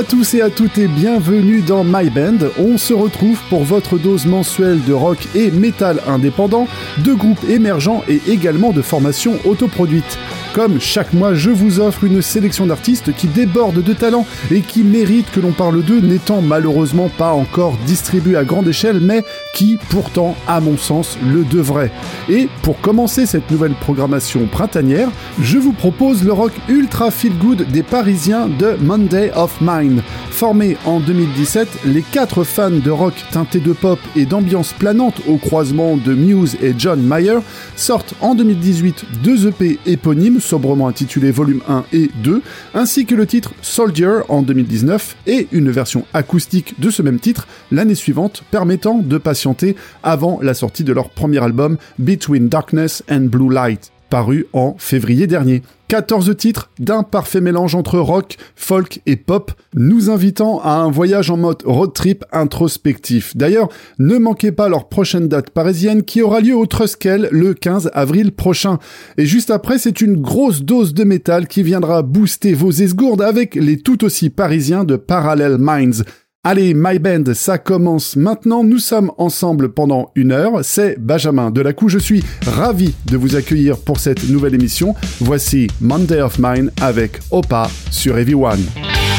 à tous et à toutes et bienvenue dans My Band. On se retrouve pour votre dose mensuelle de rock et métal indépendant, de groupes émergents et également de formations autoproduites. Comme chaque mois, je vous offre une sélection d'artistes qui débordent de talent et qui méritent que l'on parle d'eux, n'étant malheureusement pas encore distribués à grande échelle, mais qui pourtant, à mon sens, le devraient. Et pour commencer cette nouvelle programmation printanière, je vous propose le rock ultra feel good des Parisiens de Monday of Mine. Formés en 2017, les quatre fans de rock teinté de pop et d'ambiance planante au croisement de Muse et John Mayer sortent en 2018 deux EP éponymes sobrement intitulé Volume 1 et 2, ainsi que le titre Soldier en 2019 et une version acoustique de ce même titre l'année suivante, permettant de patienter avant la sortie de leur premier album Between Darkness and Blue Light paru en février dernier. 14 titres d'un parfait mélange entre rock, folk et pop, nous invitant à un voyage en mode road trip introspectif. D'ailleurs, ne manquez pas leur prochaine date parisienne qui aura lieu au Truskel le 15 avril prochain. Et juste après, c'est une grosse dose de métal qui viendra booster vos esgourdes avec les tout aussi parisiens de Parallel Minds. Allez, My Band, ça commence maintenant. Nous sommes ensemble pendant une heure. C'est Benjamin Delacou. Je suis ravi de vous accueillir pour cette nouvelle émission. Voici Monday of Mine avec Opa sur Everyone. He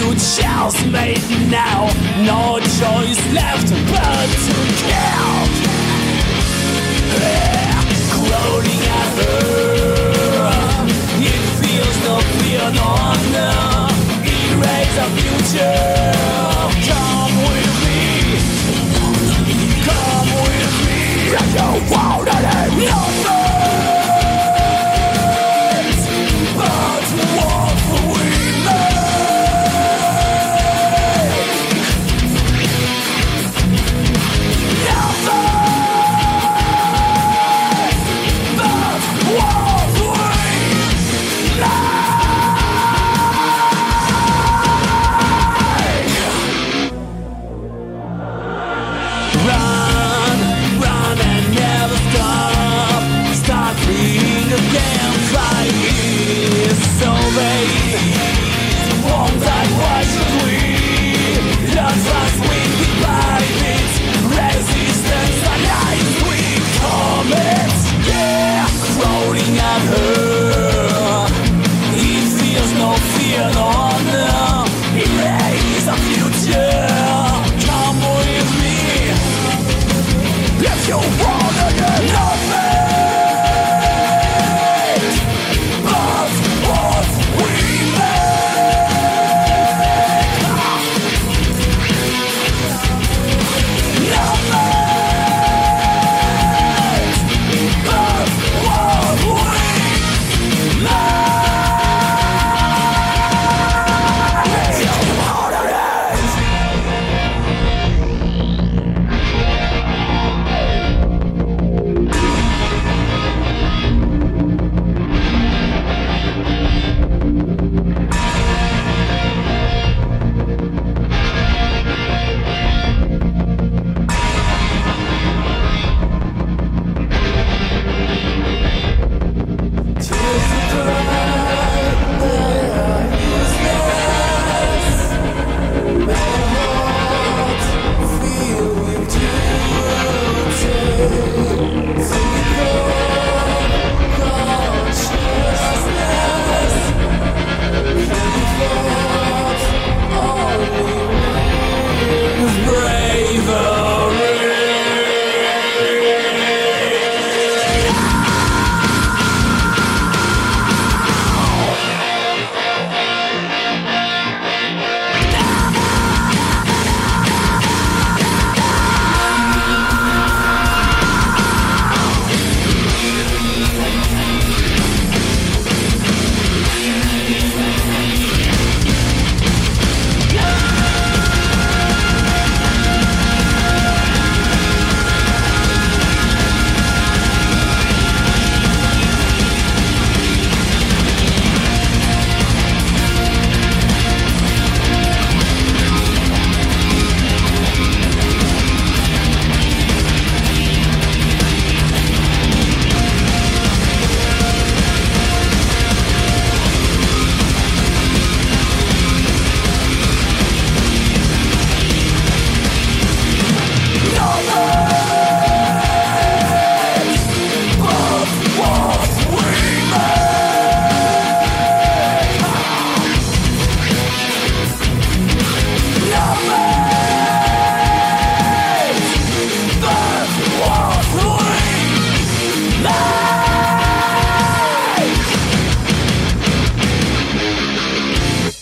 future's made now. No choice left but to kill. Crawling at her, it feels no fear, no honor. Erase the future. Come with me. Come with me. Cause you won't need.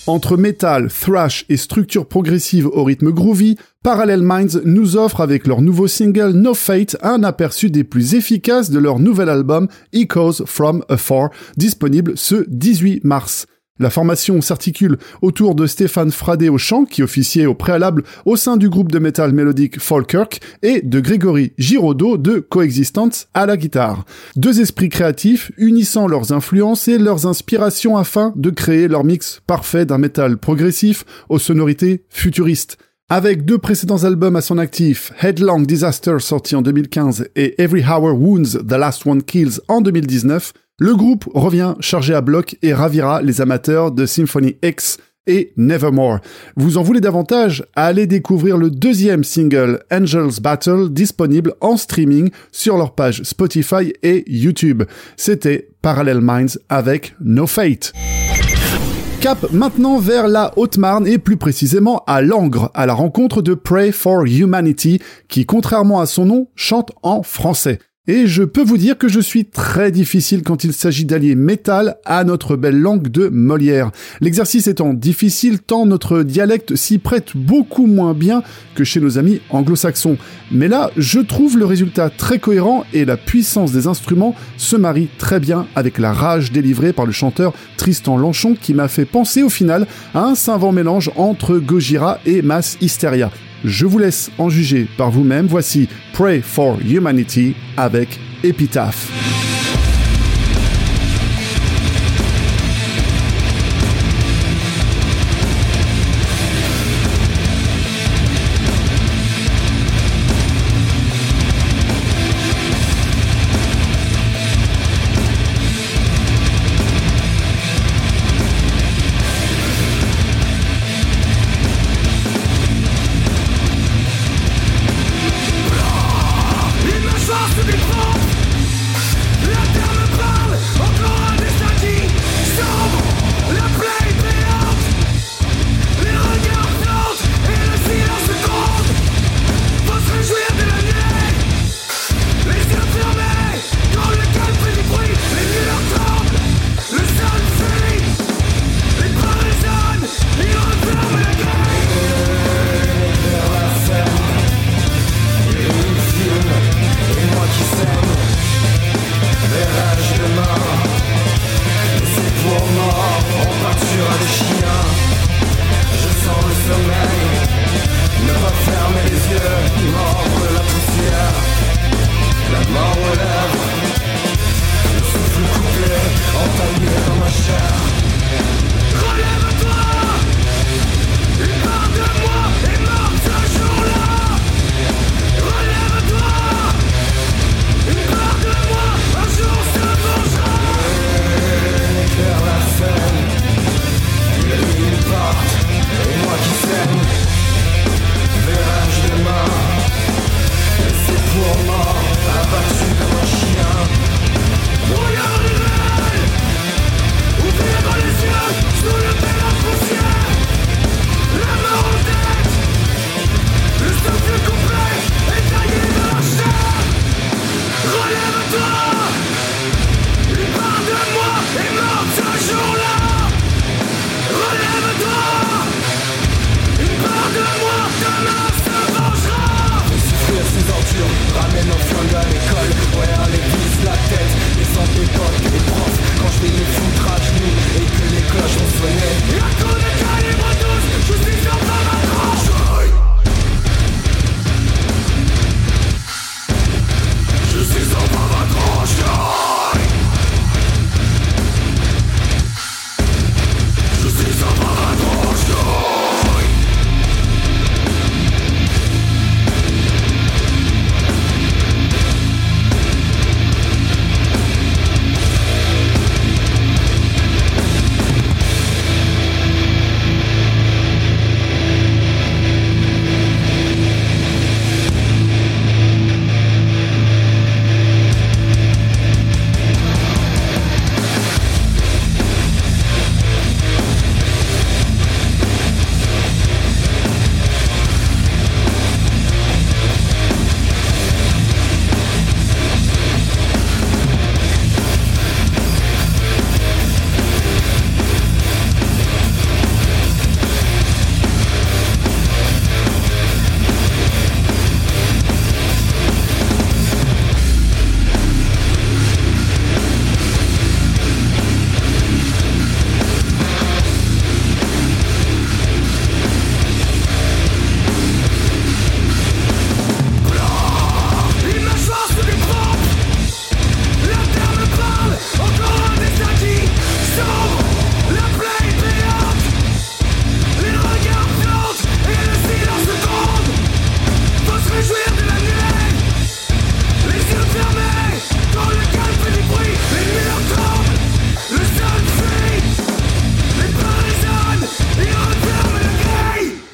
Entre metal, thrash et structure progressive au rythme groovy, Parallel Minds nous offre avec leur nouveau single No Fate un aperçu des plus efficaces de leur nouvel album Echoes from Afar, disponible ce 18 mars. La formation s'articule autour de Stéphane Fradé au chant, qui officiait au préalable au sein du groupe de métal mélodique Falkirk, et de Grégory Giraudot de Coexistence à la guitare. Deux esprits créatifs unissant leurs influences et leurs inspirations afin de créer leur mix parfait d'un métal progressif aux sonorités futuristes. Avec deux précédents albums à son actif, Headlong Disaster sorti en 2015 et Every Hour Wounds The Last One Kills en 2019, le groupe revient chargé à bloc et ravira les amateurs de Symphony X et Nevermore. Vous en voulez davantage? Allez découvrir le deuxième single Angels Battle disponible en streaming sur leur page Spotify et YouTube. C'était Parallel Minds avec No Fate. Cap maintenant vers la Haute-Marne et plus précisément à Langres, à la rencontre de Pray for Humanity, qui contrairement à son nom chante en français. Et je peux vous dire que je suis très difficile quand il s'agit d'allier métal à notre belle langue de Molière. L'exercice étant difficile tant notre dialecte s'y prête beaucoup moins bien que chez nos amis anglo-saxons. Mais là, je trouve le résultat très cohérent et la puissance des instruments se marie très bien avec la rage délivrée par le chanteur Tristan Lanchon qui m'a fait penser au final à un savant mélange entre Gojira et Mass Hysteria. Je vous laisse en juger par vous-même. Voici Pray for Humanity avec Epitaph.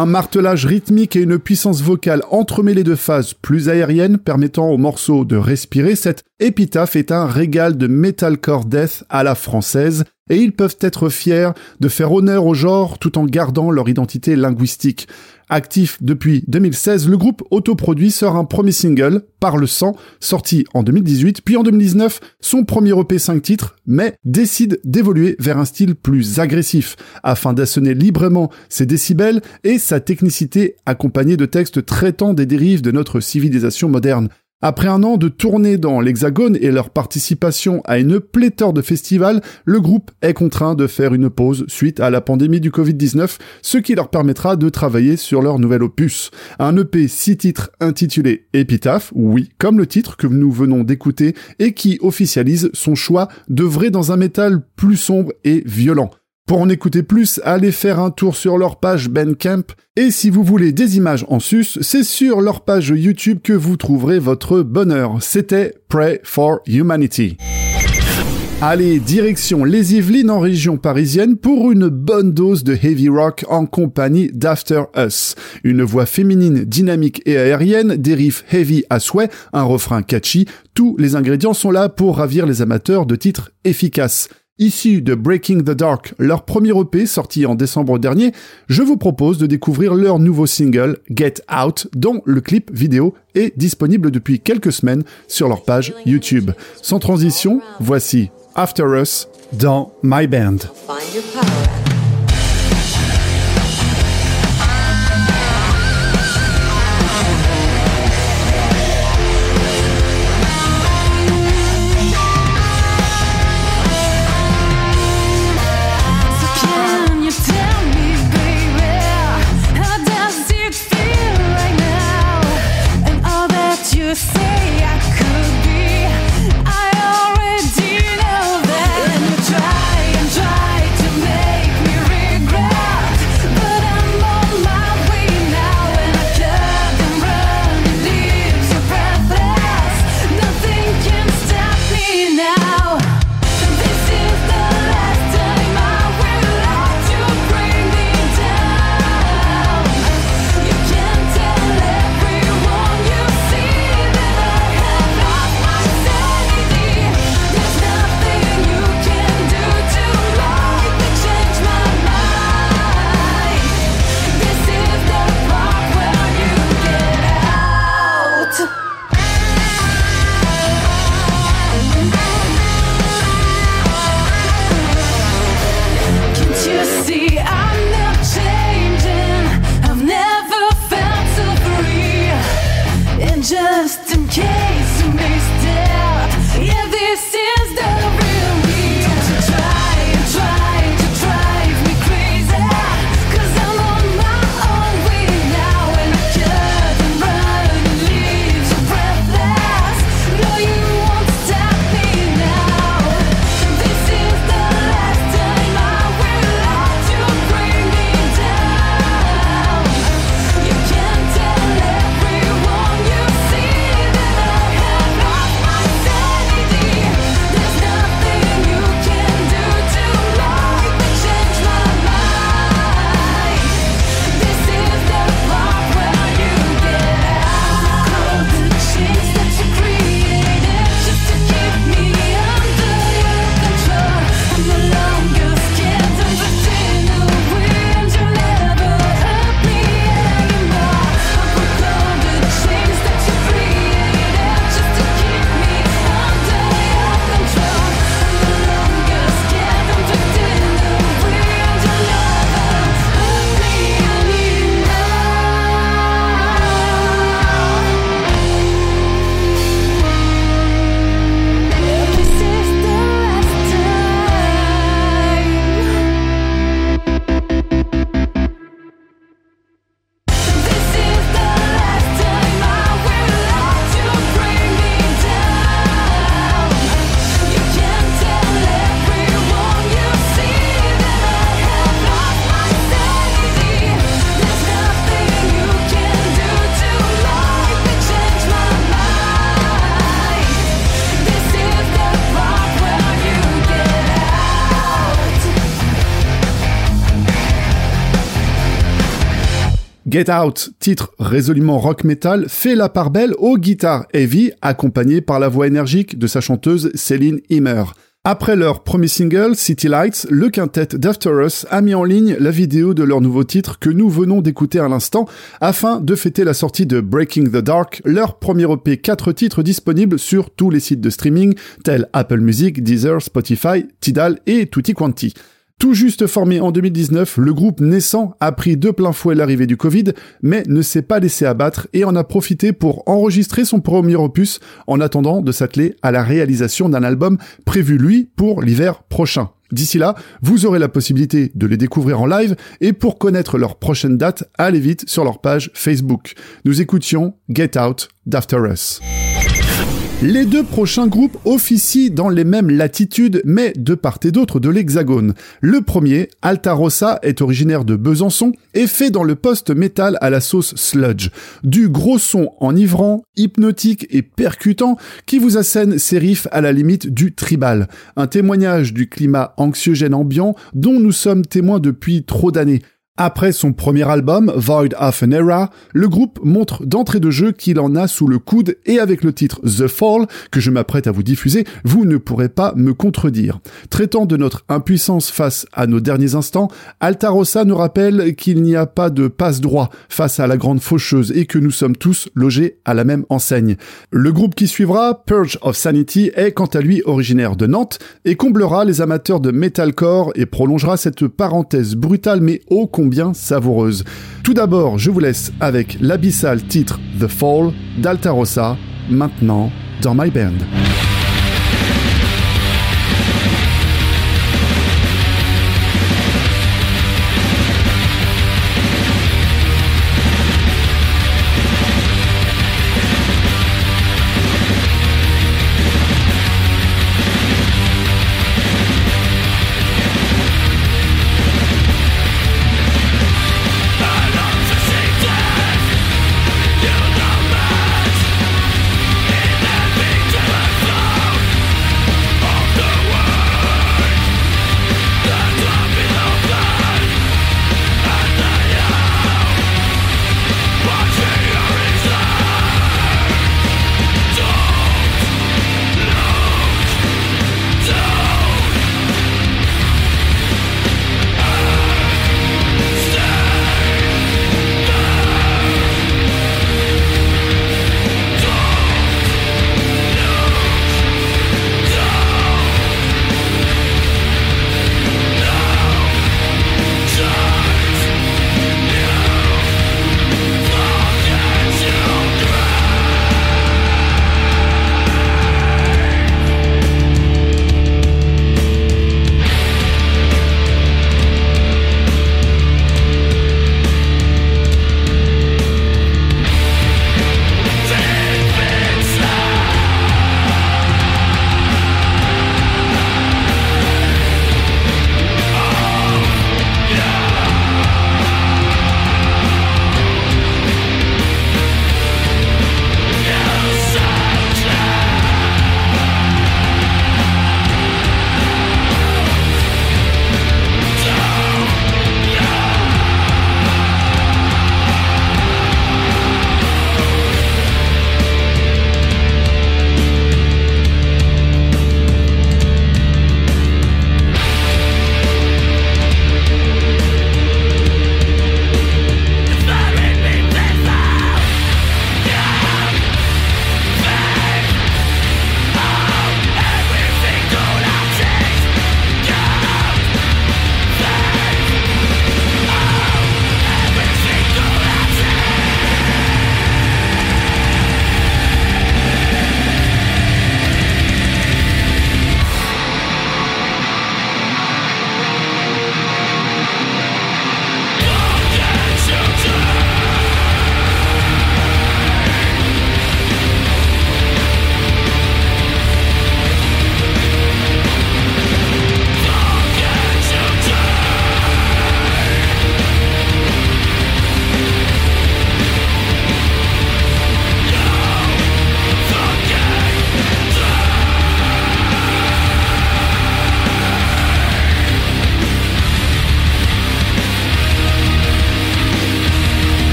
Un martelage rythmique et une puissance vocale entremêlée de phases plus aériennes permettant au morceau de respirer, cette épitaphe est un régal de metalcore death à la française et ils peuvent être fiers de faire honneur au genre tout en gardant leur identité linguistique. Actif depuis 2016, le groupe autoproduit sort un premier single, Par le sang, sorti en 2018, puis en 2019, son premier EP 5 titres, mais décide d'évoluer vers un style plus agressif, afin d'assonner librement ses décibels et sa technicité accompagnée de textes traitant des dérives de notre civilisation moderne. Après un an de tournée dans l'Hexagone et leur participation à une pléthore de festivals, le groupe est contraint de faire une pause suite à la pandémie du Covid-19, ce qui leur permettra de travailler sur leur nouvel opus. Un EP 6 titres intitulé Epitaph, oui, comme le titre que nous venons d'écouter et qui officialise son choix d'œuvrer dans un métal plus sombre et violent. Pour en écouter plus, allez faire un tour sur leur page Bandcamp. Et si vous voulez des images en sus, c'est sur leur page YouTube que vous trouverez votre bonheur. C'était Pray for Humanity. Allez, direction les Yvelines en région parisienne pour une bonne dose de heavy rock en compagnie d'After Us. Une voix féminine dynamique et aérienne, des riffs heavy à souhait, un refrain catchy, tous les ingrédients sont là pour ravir les amateurs de titres efficaces. Issu de Breaking the Dark, leur premier EP sorti en décembre dernier, je vous propose de découvrir leur nouveau single Get Out, dont le clip vidéo est disponible depuis quelques semaines sur leur page YouTube. Sans transition, voici After Us dans My Band. Get Out, titre résolument rock metal, fait la part belle aux guitares heavy, accompagnées par la voix énergique de sa chanteuse Céline Himmer. Après leur premier single, City Lights, le quintet d'After Us a mis en ligne la vidéo de leur nouveau titre que nous venons d'écouter à l'instant afin de fêter la sortie de Breaking the Dark, leur premier EP 4 titres disponibles sur tous les sites de streaming tels Apple Music, Deezer, Spotify, Tidal et Tutti Quanti. Tout juste formé en 2019, le groupe naissant a pris de plein fouet l'arrivée du Covid, mais ne s'est pas laissé abattre et en a profité pour enregistrer son premier opus en attendant de s'atteler à la réalisation d'un album prévu lui pour l'hiver prochain. D'ici là, vous aurez la possibilité de les découvrir en live et pour connaître leur prochaine date, allez vite sur leur page Facebook. Nous écoutions Get Out d'After Us. Les deux prochains groupes officient dans les mêmes latitudes, mais de part et d'autre de l'hexagone. Le premier, Altarossa, est originaire de Besançon et fait dans le post-metal à la sauce sludge. Du gros son enivrant, hypnotique et percutant qui vous assène ses riffs à la limite du tribal. Un témoignage du climat anxiogène ambiant dont nous sommes témoins depuis trop d'années. Après son premier album, Void of an Era, le groupe montre d'entrée de jeu qu'il en a sous le coude et avec le titre The Fall, que je m'apprête à vous diffuser, vous ne pourrez pas me contredire. Traitant de notre impuissance face à nos derniers instants, Altarossa nous rappelle qu'il n'y a pas de passe droit face à la grande faucheuse et que nous sommes tous logés à la même enseigne. Le groupe qui suivra, Purge of Sanity, est quant à lui originaire de Nantes et comblera les amateurs de metalcore et prolongera cette parenthèse brutale mais ô combien savoureuse. Tout d'abord, je vous laisse avec l'abyssal titre The Fall d'Altarossa, maintenant dans My Band.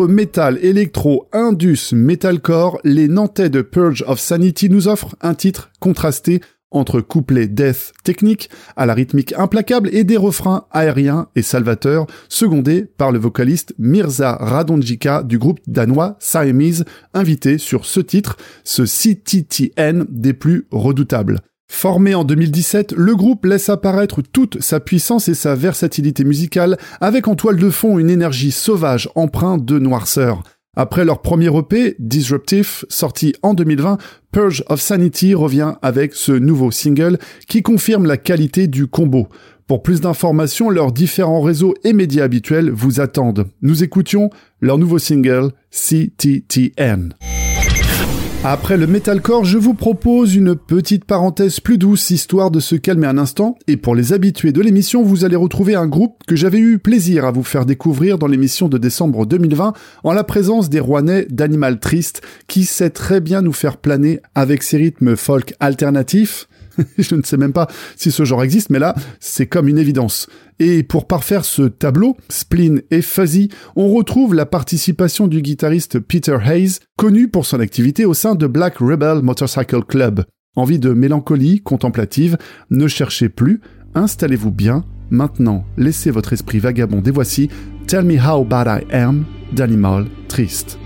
Entre métal, électro, indus, metalcore, les Nantais de Purge of Sanity nous offrent un titre contrasté entre couplets death technique à la rythmique implacable et des refrains aériens et salvateurs, secondés par le vocaliste Mirza Radonjika du groupe danois Siamese, invité sur ce titre, ce CTTN des plus redoutables. Formé en 2017, le groupe laisse apparaître toute sa puissance et sa versatilité musicale avec en toile de fond une énergie sauvage empreinte de noirceur. Après leur premier EP, Disruptive, sorti en 2020, Purge of Sanity revient avec ce nouveau single qui confirme la qualité du combo. Pour plus d'informations, leurs différents réseaux et médias habituels vous attendent. Nous écoutions leur nouveau single, CTTN. Après le metalcore, je vous propose une petite parenthèse plus douce, histoire de se calmer un instant. Et pour les habitués de l'émission, vous allez retrouver un groupe que j'avais eu plaisir à vous faire découvrir dans l'émission de décembre 2020, en la présence des Rouennais d'Animal Triste, qui sait très bien nous faire planer avec ses rythmes folk alternatifs, je ne sais même pas si ce genre existe, mais là, c'est comme une évidence. Et pour parfaire ce tableau, spleen et fuzzy, on retrouve la participation du guitariste Peter Hayes, connu pour son activité au sein de Black Rebel Motorcycle Club. Envie de mélancolie contemplative, ne cherchez plus, installez-vous bien, maintenant laissez votre esprit vagabond et voici Tell Me How Bad I Am d'Animal Triste.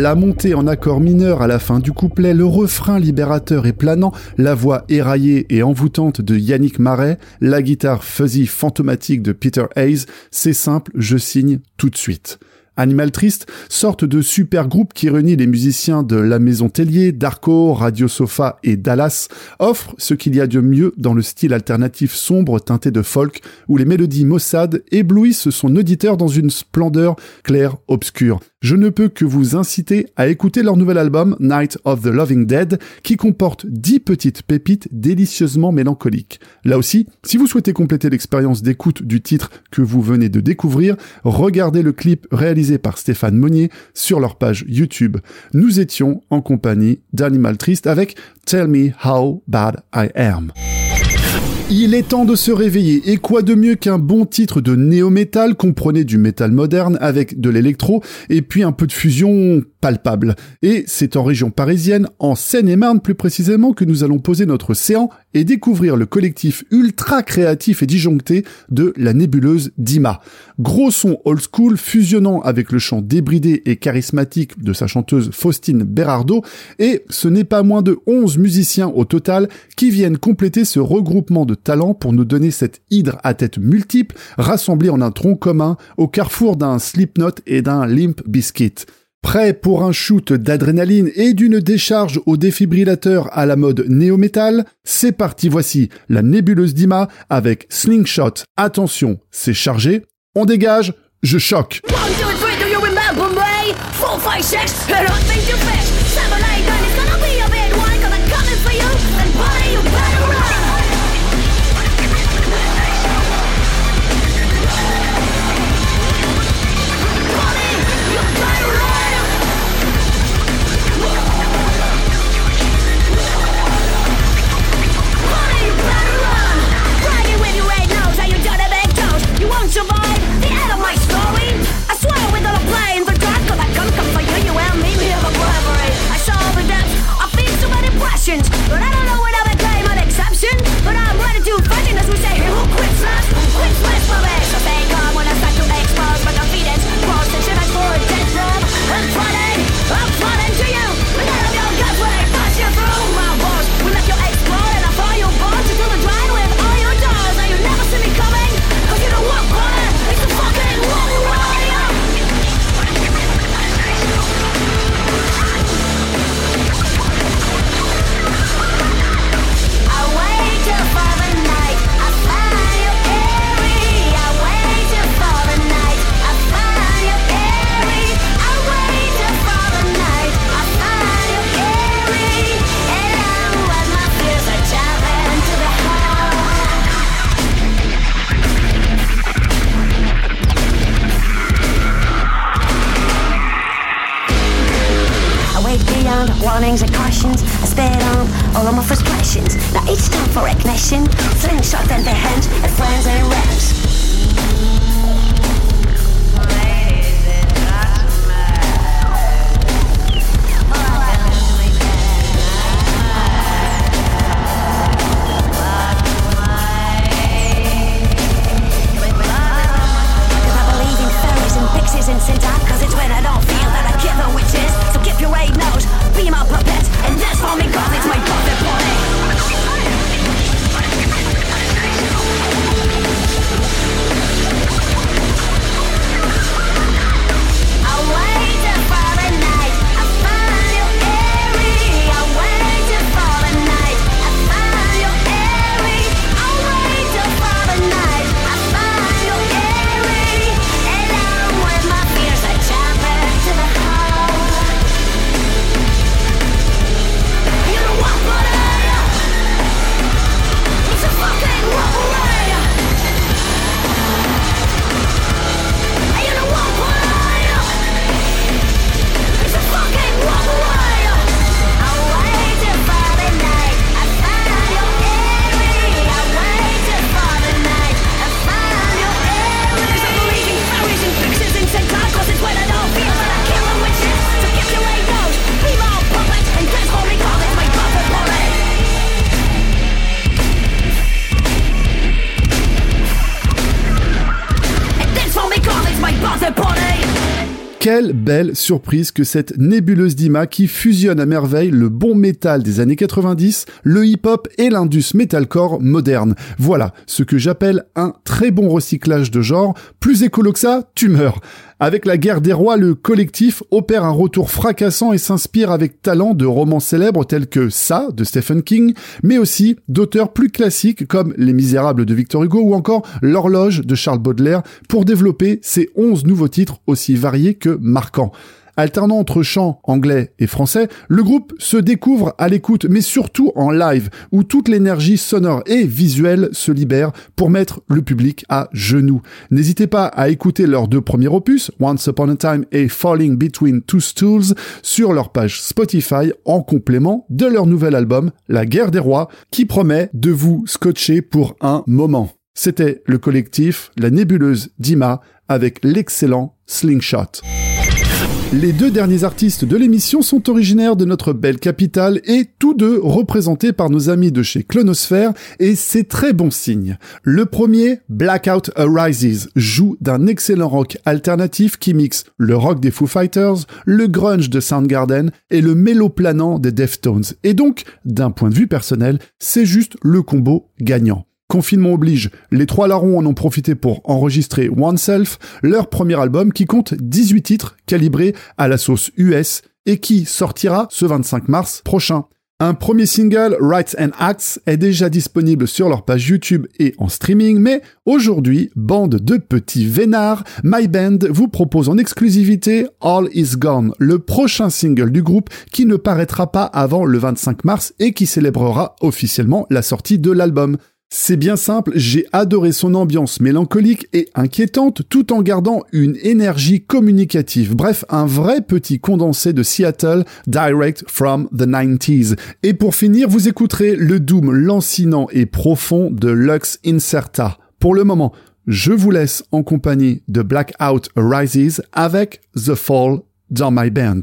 La montée en accord mineur à la fin du couplet, le refrain libérateur et planant, la voix éraillée et envoûtante de Yannick Marais, la guitare fuzzy fantomatique de Peter Hayes, c'est simple, je signe tout de suite. Animal Triste, sorte de super groupe qui réunit les musiciens de La Maison Tellier, Darko, Radio Sofa et Dallas, offre ce qu'il y a de mieux dans le style alternatif sombre teinté de folk où les mélodies maussades éblouissent son auditeur dans une splendeur claire obscure. Je ne peux que vous inciter à écouter leur nouvel album Night of the Loving Dead qui comporte 10 petites pépites délicieusement mélancoliques. Là aussi, si vous souhaitez compléter l'expérience d'écoute du titre que vous venez de découvrir, regardez le clip réalisé par Stéphane Monnier sur leur page YouTube. Nous étions en compagnie d'Animal Triste avec Tell Me How Bad I Am. Il est temps de se réveiller, et quoi de mieux qu'un bon titre de néo-metal comprenait du métal moderne avec de l'électro, et puis un peu de fusion palpable. Et c'est en région parisienne, en Seine-et-Marne plus précisément, que nous allons poser notre séant et découvrir le collectif ultra créatif et disjoncté de la nébuleuse Dima. Gros son old school fusionnant avec le chant débridé et charismatique de sa chanteuse Faustine Berardo, et ce n'est pas moins de 11 musiciens au total qui viennent compléter ce regroupement de talents pour nous donner cette hydre à tête multiple rassemblée en un tronc commun au carrefour d'un Slipknot et d'un Limp Biscuit. Prêt pour un shoot d'adrénaline et d'une décharge au défibrillateur à la mode néo-metal C'est parti, voici la nébuleuse d'Ima avec Slingshot. Attention, c'est chargé. On dégage, je choque. Congratulations! Quelle belle surprise que cette nébuleuse d'Ima qui fusionne à merveille le bon métal des années 90, le hip-hop et l'indus metalcore moderne. Voilà ce que j'appelle un très bon recyclage de genre. Plus écolo que ça, tu meurs. Avec la guerre des rois, le collectif opère un retour fracassant et s'inspire avec talent de romans célèbres tels que Ça de Stephen King, mais aussi d'auteurs plus classiques comme Les Misérables de Victor Hugo ou encore L'horloge de Charles Baudelaire pour développer ces 11 nouveaux titres aussi variés que marquants. Alternant entre chant anglais et français, le groupe se découvre à l'écoute, mais surtout en live, où toute l'énergie sonore et visuelle se libère pour mettre le public à genoux. N'hésitez pas à écouter leurs deux premiers opus, Once Upon a Time et Falling Between Two Stools, sur leur page Spotify en complément de leur nouvel album, La Guerre des Rois, qui promet de vous scotcher pour un moment. C'était le collectif La Nébuleuse d'Ima avec l'excellent Slingshot. Les deux derniers artistes de l'émission sont originaires de notre belle capitale et tous deux représentés par nos amis de chez Clonosphère et c'est très bon signe. Le premier, Blackout Arises, joue d'un excellent rock alternatif qui mixe le rock des Foo Fighters, le grunge de Soundgarden et le méloplanant des Deftones. Et donc, d'un point de vue personnel, c'est juste le combo gagnant. Confinement oblige, les trois larrons en ont profité pour enregistrer Oneself, leur premier album qui compte 18 titres calibrés à la sauce US et qui sortira ce 25 mars prochain. Un premier single, Rights and Acts, est déjà disponible sur leur page YouTube et en streaming, mais aujourd'hui, bande de petits vénards, My Band vous propose en exclusivité All Is Gone, le prochain single du groupe qui ne paraîtra pas avant le 25 mars et qui célébrera officiellement la sortie de l'album. C'est bien simple, j'ai adoré son ambiance mélancolique et inquiétante tout en gardant une énergie communicative. Bref, un vrai petit condensé de Seattle direct from the 90s. Et pour finir, vous écouterez le doom lancinant et profond de Lux Incerta. Pour le moment, je vous laisse en compagnie de Blackout Rises avec The Fall dans My Band.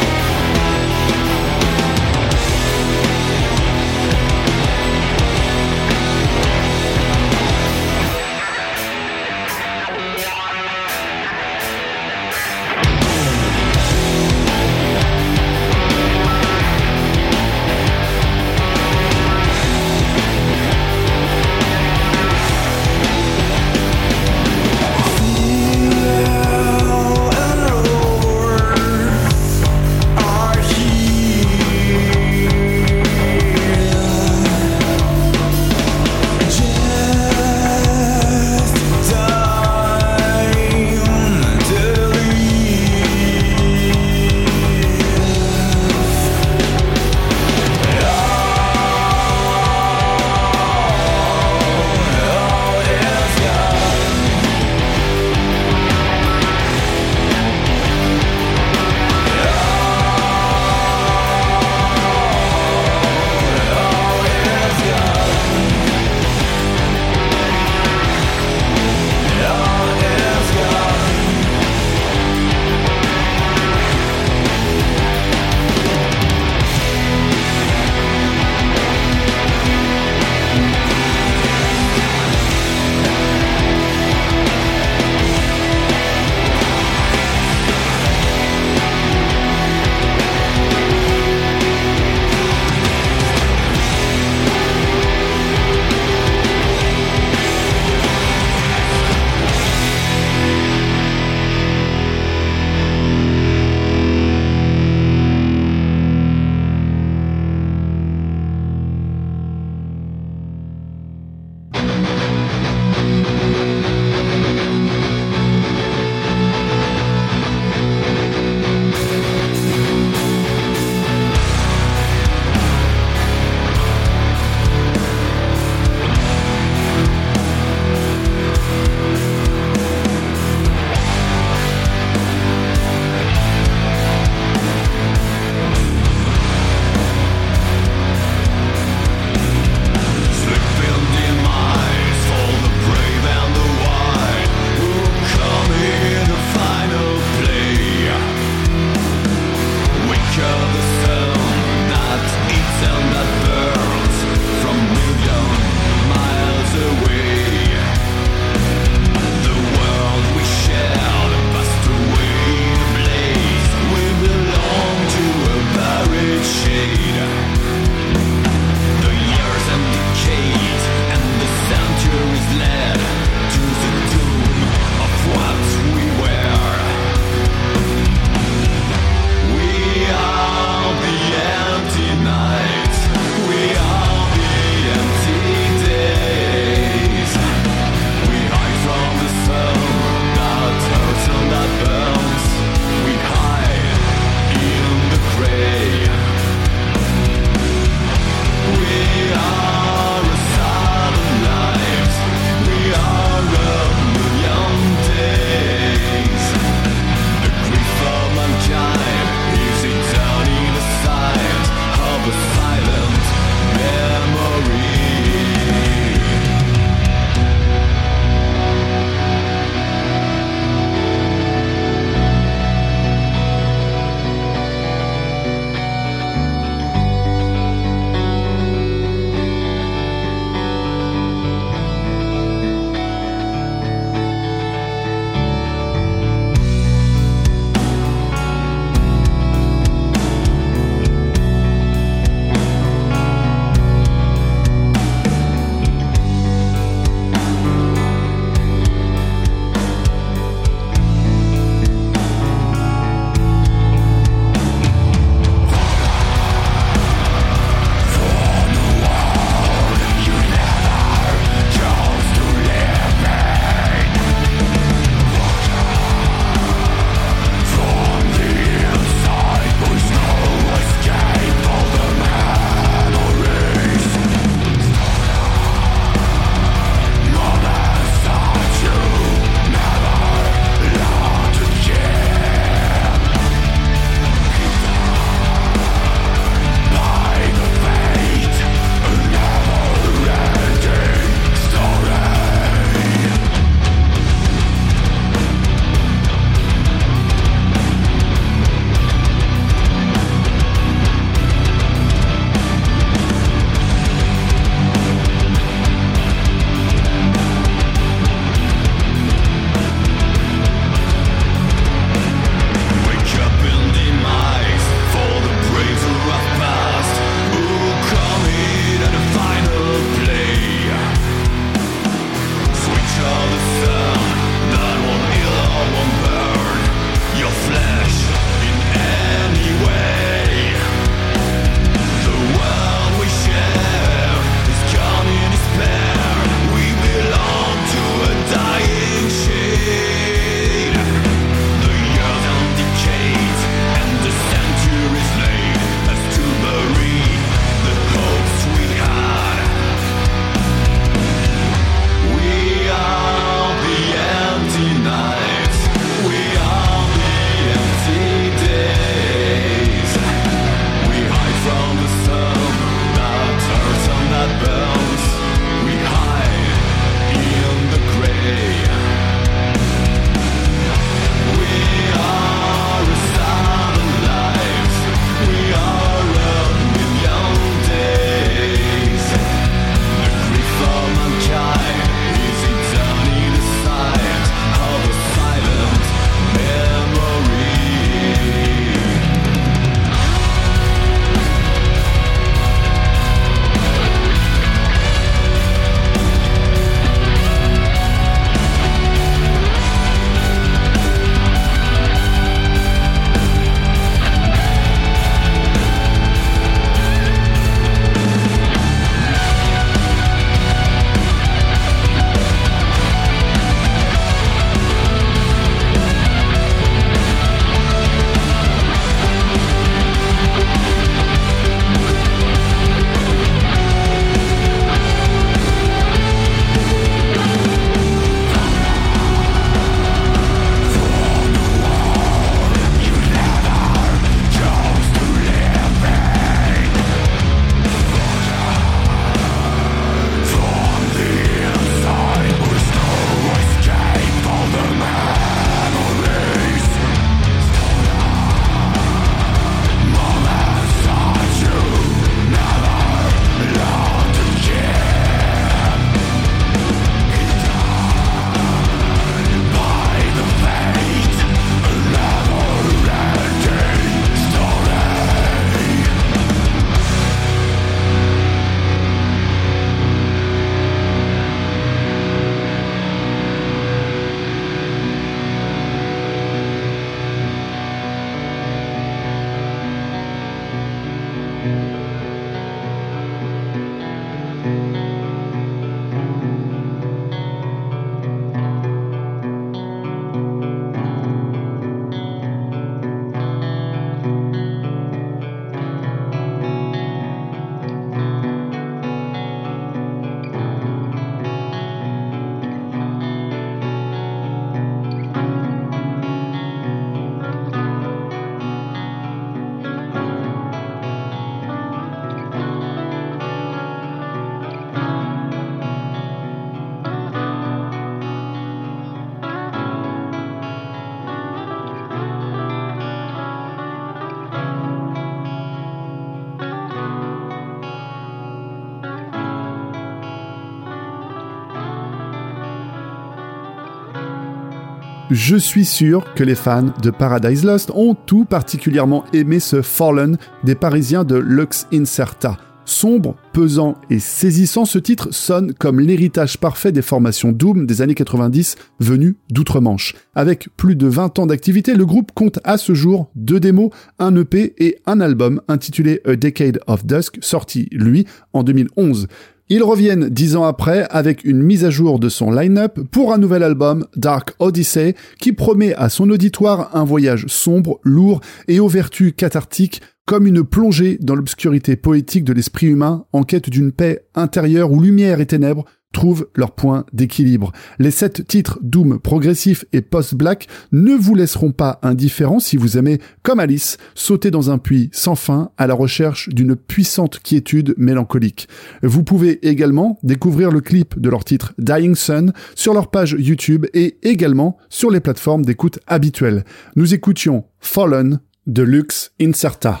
Je suis sûr que les fans de Paradise Lost ont tout particulièrement aimé ce Fallen des Parisiens de Lux Incerta. Sombre, pesant et saisissant, ce titre sonne comme l'héritage parfait des formations Doom des années 90 venues d'outre-Manche. Avec plus de 20 ans d'activité, le groupe compte à ce jour deux démos, un EP et un album intitulé A Decade of Dusk, sorti, lui, en 2011. Ils reviennent dix ans après avec une mise à jour de son line-up pour un nouvel album, Dark Odyssey, qui promet à son auditoire un voyage sombre, lourd et aux vertus cathartiques comme une plongée dans l'obscurité poétique de l'esprit humain en quête d'une paix intérieure où lumière et ténèbres trouvent leur point d'équilibre. Les sept titres Doom progressif et post-black ne vous laisseront pas indifférents si vous aimez, comme Alice, sauter dans un puits sans fin à la recherche d'une puissante quiétude mélancolique. Vous pouvez également découvrir le clip de leur titre Dying Sun sur leur page YouTube et également sur les plateformes d'écoute habituelles. Nous écoutions Fallen de Lux Incerta.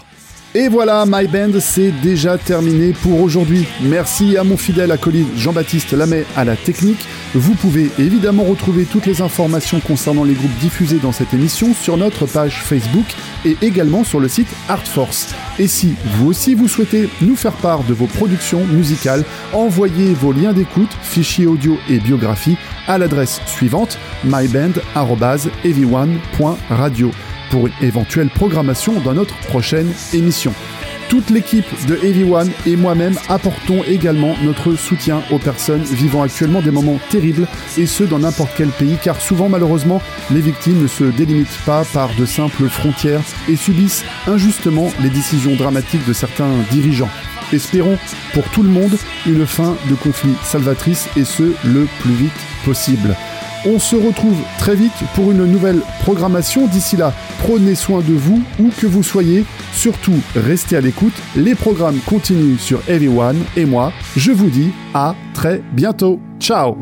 Et voilà, My Band, c'est déjà terminé pour aujourd'hui. Merci à mon fidèle acolyte Jean-Baptiste Lamet à la technique. Vous pouvez évidemment retrouver toutes les informations concernant les groupes diffusés dans cette émission sur notre page Facebook et également sur le site Artforce. Et si vous aussi vous souhaitez nous faire part de vos productions musicales, envoyez vos liens d'écoute, fichiers audio et biographie à l'adresse suivante myband.everyone.radio pour une éventuelle programmation dans notre prochaine émission. Toute l'équipe de Heavy One et moi-même apportons également notre soutien aux personnes vivant actuellement des moments terribles et ce dans n'importe quel pays car souvent malheureusement les victimes ne se délimitent pas par de simples frontières et subissent injustement les décisions dramatiques de certains dirigeants. Espérons pour tout le monde une fin de conflit salvatrice et ce le plus vite possible. On se retrouve très vite pour une nouvelle programmation. D'ici là, prenez soin de vous où que vous soyez. Surtout, restez à l'écoute. Les programmes continuent sur Everyone et moi, je vous dis à très bientôt. Ciao